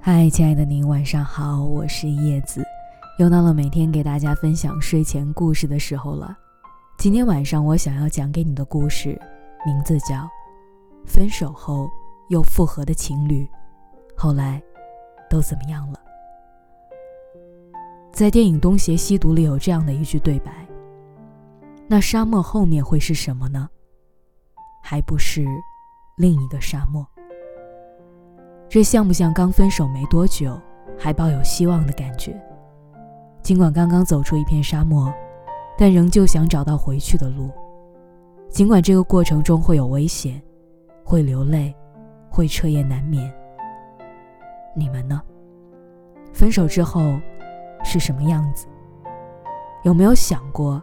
嗨，亲爱的您，晚上好，我是叶子，又到了每天给大家分享睡前故事的时候了。今天晚上我想要讲给你的故事，名字叫《分手后又复合的情侣》，后来都怎么样了？在电影《东邪西毒》里有这样的一句对白：“那沙漠后面会是什么呢？还不是另一个沙漠？”这像不像刚分手没多久，还抱有希望的感觉？尽管刚刚走出一片沙漠，但仍旧想找到回去的路。尽管这个过程中会有危险，会流泪，会彻夜难眠。你们呢？分手之后是什么样子？有没有想过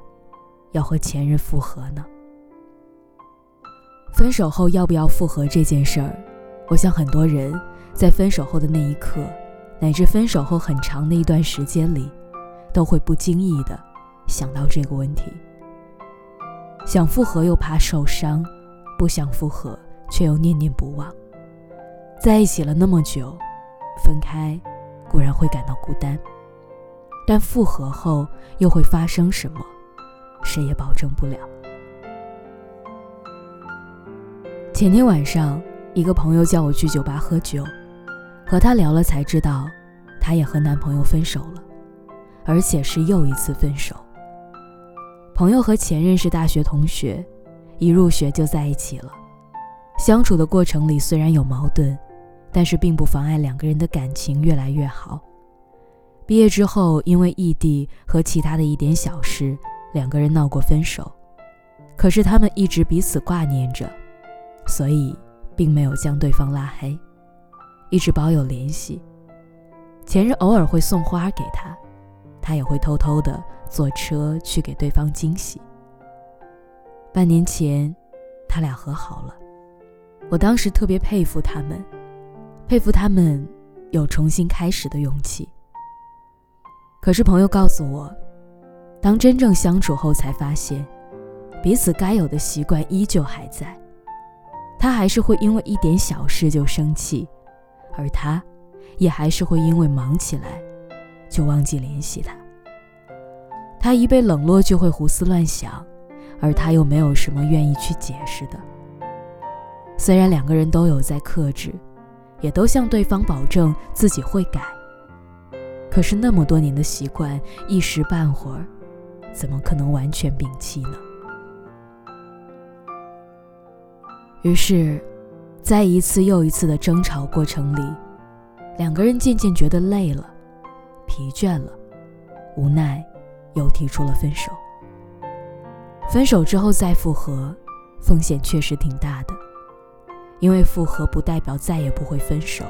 要和前任复合呢？分手后要不要复合这件事儿，我想很多人。在分手后的那一刻，乃至分手后很长的一段时间里，都会不经意的想到这个问题。想复合又怕受伤，不想复合却又念念不忘。在一起了那么久，分开固然会感到孤单，但复合后又会发生什么，谁也保证不了。前天晚上，一个朋友叫我去酒吧喝酒。和她聊了才知道，她也和男朋友分手了，而且是又一次分手。朋友和前任是大学同学，一入学就在一起了。相处的过程里虽然有矛盾，但是并不妨碍两个人的感情越来越好。毕业之后，因为异地和其他的一点小事，两个人闹过分手。可是他们一直彼此挂念着，所以并没有将对方拉黑。一直保有联系，前任偶尔会送花给他，他也会偷偷的坐车去给对方惊喜。半年前，他俩和好了，我当时特别佩服他们，佩服他们有重新开始的勇气。可是朋友告诉我，当真正相处后才发现，彼此该有的习惯依旧还在，他还是会因为一点小事就生气。而他，也还是会因为忙起来，就忘记联系他。他一被冷落就会胡思乱想，而他又没有什么愿意去解释的。虽然两个人都有在克制，也都向对方保证自己会改，可是那么多年的习惯，一时半会儿，怎么可能完全摒弃呢？于是。在一次又一次的争吵过程里，两个人渐渐觉得累了、疲倦了，无奈又提出了分手。分手之后再复合，风险确实挺大的，因为复合不代表再也不会分手。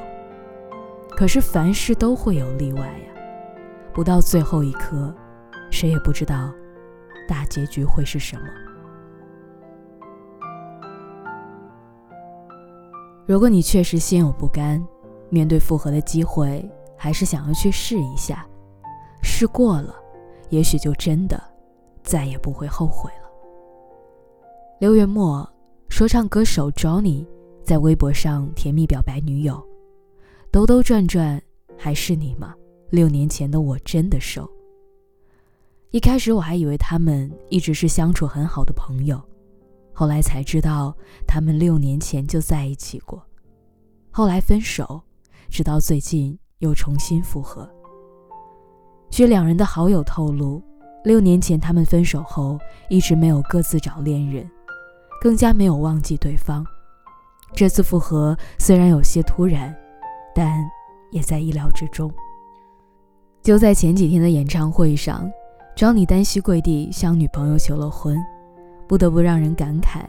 可是凡事都会有例外呀，不到最后一刻，谁也不知道大结局会是什么。如果你确实心有不甘，面对复合的机会，还是想要去试一下，试过了，也许就真的再也不会后悔了。六月末，说唱歌手 Johnny 在微博上甜蜜表白女友：“兜兜转转，还是你吗？六年前的我真的瘦。”一开始我还以为他们一直是相处很好的朋友。后来才知道，他们六年前就在一起过，后来分手，直到最近又重新复合。据两人的好友透露，六年前他们分手后，一直没有各自找恋人，更加没有忘记对方。这次复合虽然有些突然，但也在意料之中。就在前几天的演唱会上，张尼单膝跪地向女朋友求了婚。不得不让人感慨，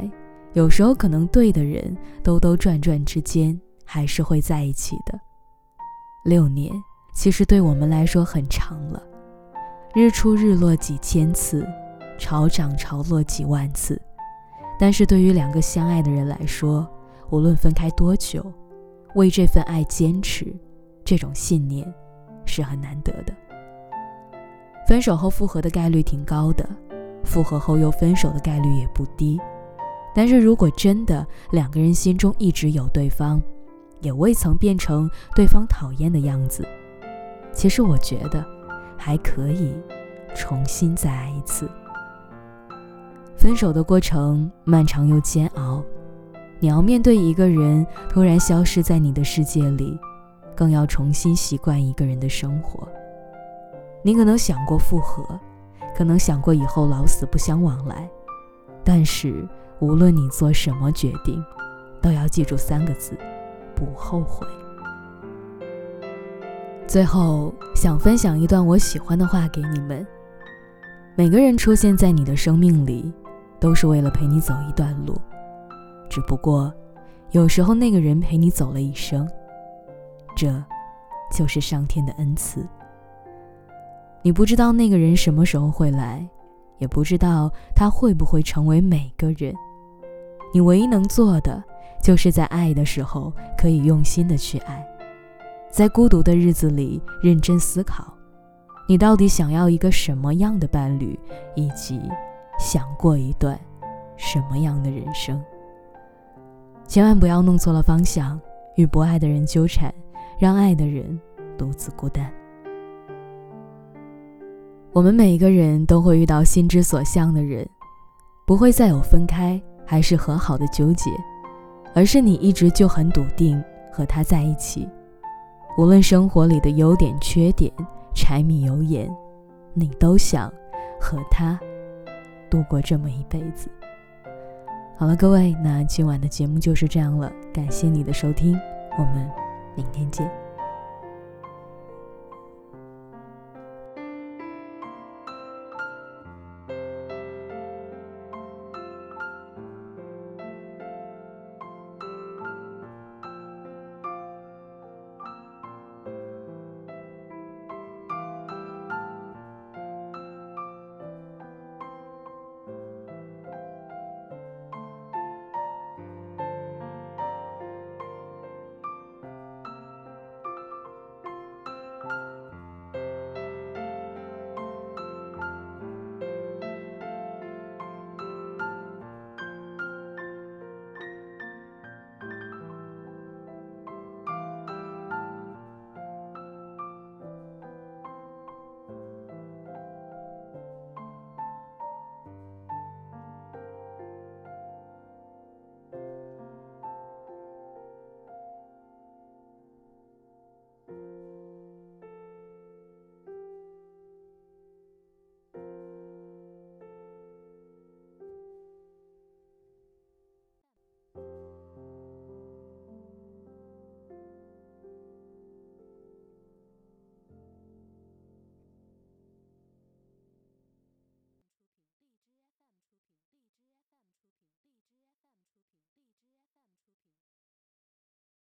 有时候可能对的人，兜兜转转之间还是会在一起的。六年其实对我们来说很长了，日出日落几千次，潮涨潮落几万次，但是对于两个相爱的人来说，无论分开多久，为这份爱坚持，这种信念是很难得的。分手后复合的概率挺高的。复合后又分手的概率也不低，但是如果真的两个人心中一直有对方，也未曾变成对方讨厌的样子，其实我觉得还可以重新再爱一次。分手的过程漫长又煎熬，你要面对一个人突然消失在你的世界里，更要重新习惯一个人的生活。你可能想过复合，可能想过以后老死不相往来，但是无论你做什么决定，都要记住三个字：不后悔。最后，想分享一段我喜欢的话给你们：每个人出现在你的生命里，都是为了陪你走一段路，只不过，有时候那个人陪你走了一生，这，就是上天的恩赐。你不知道那个人什么时候会来，也不知道他会不会成为每个人。你唯一能做的，就是在爱的时候可以用心的去爱，在孤独的日子里认真思考，你到底想要一个什么样的伴侣，以及想过一段什么样的人生。千万不要弄错了方向，与不爱的人纠缠，让爱的人独自孤单。我们每一个人都会遇到心之所向的人，不会再有分开还是和好的纠结，而是你一直就很笃定和他在一起。无论生活里的优点缺点、柴米油盐，你都想和他度过这么一辈子。好了，各位，那今晚的节目就是这样了，感谢你的收听，我们明天见。